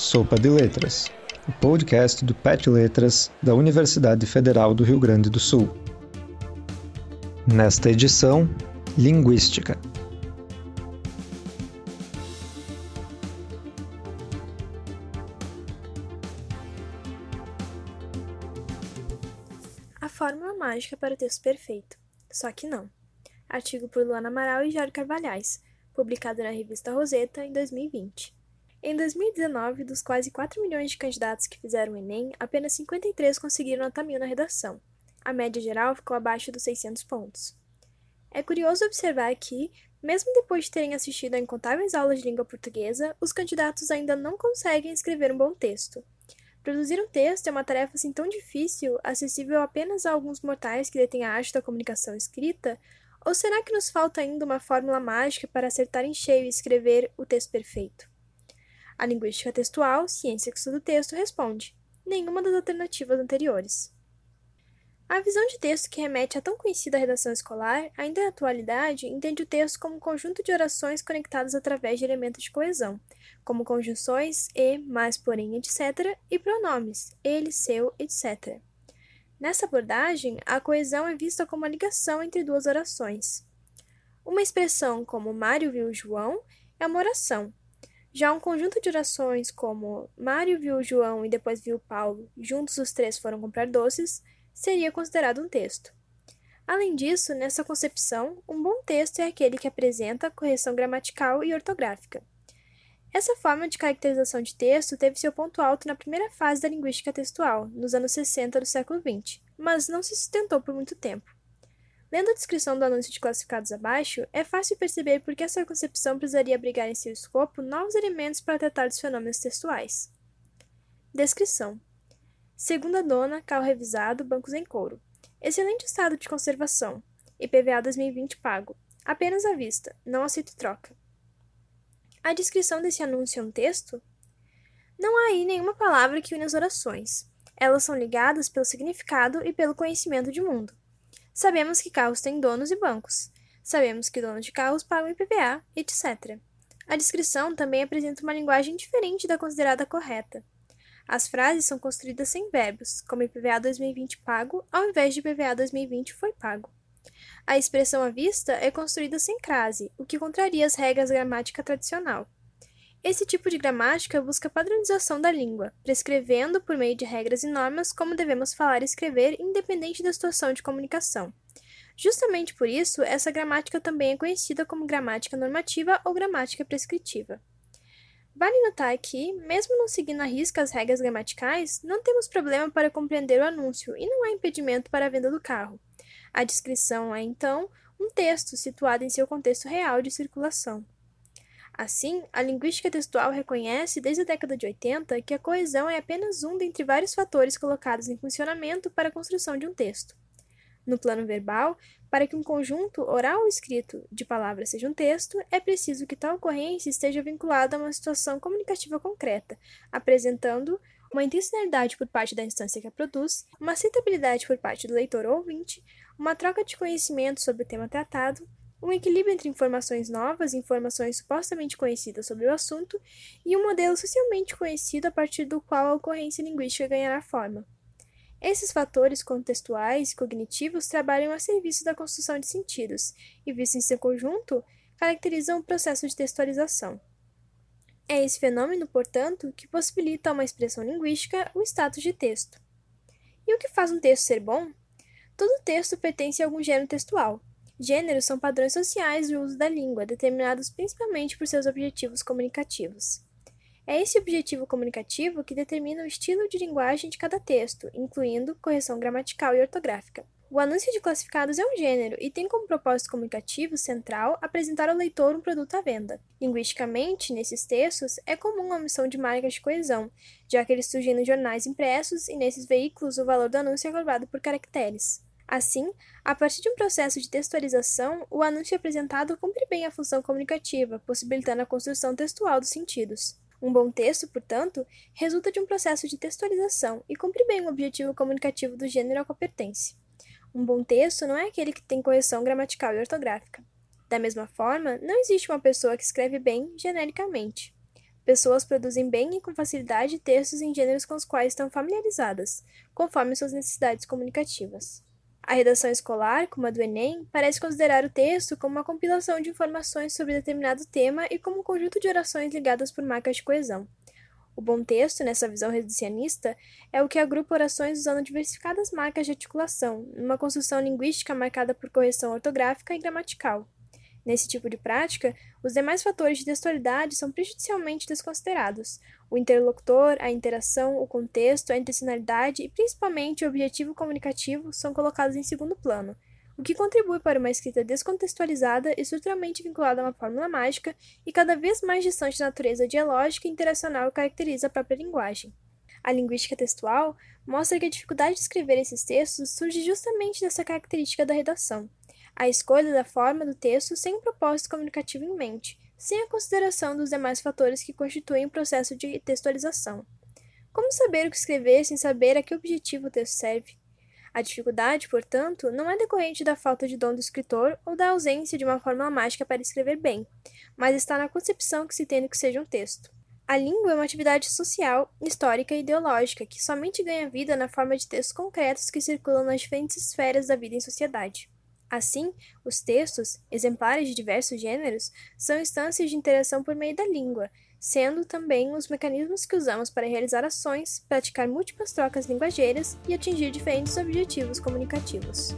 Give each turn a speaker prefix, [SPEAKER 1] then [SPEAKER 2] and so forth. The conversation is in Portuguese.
[SPEAKER 1] Sopa de Letras, o podcast do PET Letras da Universidade Federal do Rio Grande do Sul. Nesta edição, Linguística.
[SPEAKER 2] A fórmula mágica para o texto perfeito. Só que não. Artigo por Luana Amaral e Jorge Carvalhais, publicado na revista Roseta em 2020. Em 2019, dos quase 4 milhões de candidatos que fizeram o Enem, apenas 53 conseguiram nota mil na redação. A média geral ficou abaixo dos 600 pontos. É curioso observar que, mesmo depois de terem assistido a incontáveis aulas de língua portuguesa, os candidatos ainda não conseguem escrever um bom texto. Produzir um texto é uma tarefa assim tão difícil, acessível apenas a alguns mortais que detêm a arte da comunicação escrita, ou será que nos falta ainda uma fórmula mágica para acertar em cheio e escrever o texto perfeito? A linguística textual, ciência que estuda o texto, responde: nenhuma das alternativas anteriores. A visão de texto que remete à tão conhecida redação escolar, ainda na atualidade, entende o texto como um conjunto de orações conectadas através de elementos de coesão, como conjunções e, mas, porém, etc., e pronomes ele, seu, etc. Nessa abordagem, a coesão é vista como a ligação entre duas orações. Uma expressão como Mário viu João é uma oração, já um conjunto de orações como Mário viu João e depois viu Paulo, juntos os três foram comprar doces, seria considerado um texto. Além disso, nessa concepção, um bom texto é aquele que apresenta correção gramatical e ortográfica. Essa forma de caracterização de texto teve seu ponto alto na primeira fase da linguística textual, nos anos 60 do século XX, mas não se sustentou por muito tempo. Lendo a descrição do anúncio de classificados abaixo, é fácil perceber por que essa concepção precisaria abrigar em seu escopo novos elementos para tratar dos fenômenos textuais. Descrição: Segunda dona, carro revisado, bancos em couro. Excelente estado de conservação. IPVA 2020 pago. Apenas à vista. Não aceito troca. A descrição desse anúncio é um texto? Não há aí nenhuma palavra que une as orações. Elas são ligadas pelo significado e pelo conhecimento de mundo. Sabemos que carros têm donos e bancos. Sabemos que donos de carros pagam IPVA, etc. A descrição também apresenta uma linguagem diferente da considerada correta. As frases são construídas sem verbos, como IPVA 2020 pago, ao invés de IPVA 2020 foi pago. A expressão à vista é construída sem crase, o que contraria as regras gramática tradicional. Esse tipo de gramática busca padronização da língua, prescrevendo, por meio de regras e normas, como devemos falar e escrever, independente da situação de comunicação. Justamente por isso, essa gramática também é conhecida como gramática normativa ou gramática prescritiva. Vale notar que, mesmo não seguindo à risca as regras gramaticais, não temos problema para compreender o anúncio e não há impedimento para a venda do carro. A descrição é, então, um texto situado em seu contexto real de circulação. Assim, a linguística textual reconhece desde a década de 80 que a coesão é apenas um dentre vários fatores colocados em funcionamento para a construção de um texto. No plano verbal, para que um conjunto oral ou escrito de palavras seja um texto, é preciso que tal ocorrência esteja vinculada a uma situação comunicativa concreta, apresentando uma intencionalidade por parte da instância que a produz, uma aceitabilidade por parte do leitor ou ouvinte, uma troca de conhecimento sobre o tema tratado, um equilíbrio entre informações novas e informações supostamente conhecidas sobre o assunto, e um modelo socialmente conhecido a partir do qual a ocorrência linguística ganhará forma. Esses fatores contextuais e cognitivos trabalham a serviço da construção de sentidos e, vistos em seu conjunto, caracterizam o processo de textualização. É esse fenômeno, portanto, que possibilita a uma expressão linguística o status de texto. E o que faz um texto ser bom? Todo texto pertence a algum gênero textual, Gêneros são padrões sociais de uso da língua, determinados principalmente por seus objetivos comunicativos. É esse objetivo comunicativo que determina o estilo de linguagem de cada texto, incluindo correção gramatical e ortográfica. O anúncio de classificados é um gênero e tem como propósito comunicativo central apresentar ao leitor um produto à venda. Linguisticamente, nesses textos, é comum a omissão de marcas de coesão, já que eles surgem nos jornais impressos e nesses veículos o valor do anúncio é guardado por caracteres. Assim, a partir de um processo de textualização, o anúncio apresentado cumpre bem a função comunicativa, possibilitando a construção textual dos sentidos. Um bom texto, portanto, resulta de um processo de textualização e cumpre bem o objetivo comunicativo do gênero ao qual pertence. Um bom texto não é aquele que tem correção gramatical e ortográfica. Da mesma forma, não existe uma pessoa que escreve bem genericamente. Pessoas produzem bem e com facilidade textos em gêneros com os quais estão familiarizadas, conforme suas necessidades comunicativas. A redação escolar, como a do Enem, parece considerar o texto como uma compilação de informações sobre determinado tema e como um conjunto de orações ligadas por marcas de coesão. O bom texto, nessa visão reducionista, é o que agrupa orações usando diversificadas marcas de articulação, numa construção linguística marcada por correção ortográfica e gramatical. Nesse tipo de prática, os demais fatores de textualidade são prejudicialmente desconsiderados. O interlocutor, a interação, o contexto, a intencionalidade e principalmente o objetivo comunicativo são colocados em segundo plano, o que contribui para uma escrita descontextualizada e estruturalmente vinculada a uma fórmula mágica e cada vez mais distante da natureza dialógica e interacional que caracteriza a própria linguagem. A linguística textual mostra que a dificuldade de escrever esses textos surge justamente dessa característica da redação a escolha da forma do texto sem um propósito comunicativo em mente, sem a consideração dos demais fatores que constituem o processo de textualização. Como saber o que escrever sem saber a que objetivo o texto serve? A dificuldade, portanto, não é decorrente da falta de dom do escritor ou da ausência de uma fórmula mágica para escrever bem, mas está na concepção que se tem do que seja um texto. A língua é uma atividade social, histórica e ideológica que somente ganha vida na forma de textos concretos que circulam nas diferentes esferas da vida em sociedade. Assim, os textos, exemplares de diversos gêneros, são instâncias de interação por meio da língua, sendo também os mecanismos que usamos para realizar ações, praticar múltiplas trocas linguageiras e atingir diferentes objetivos comunicativos.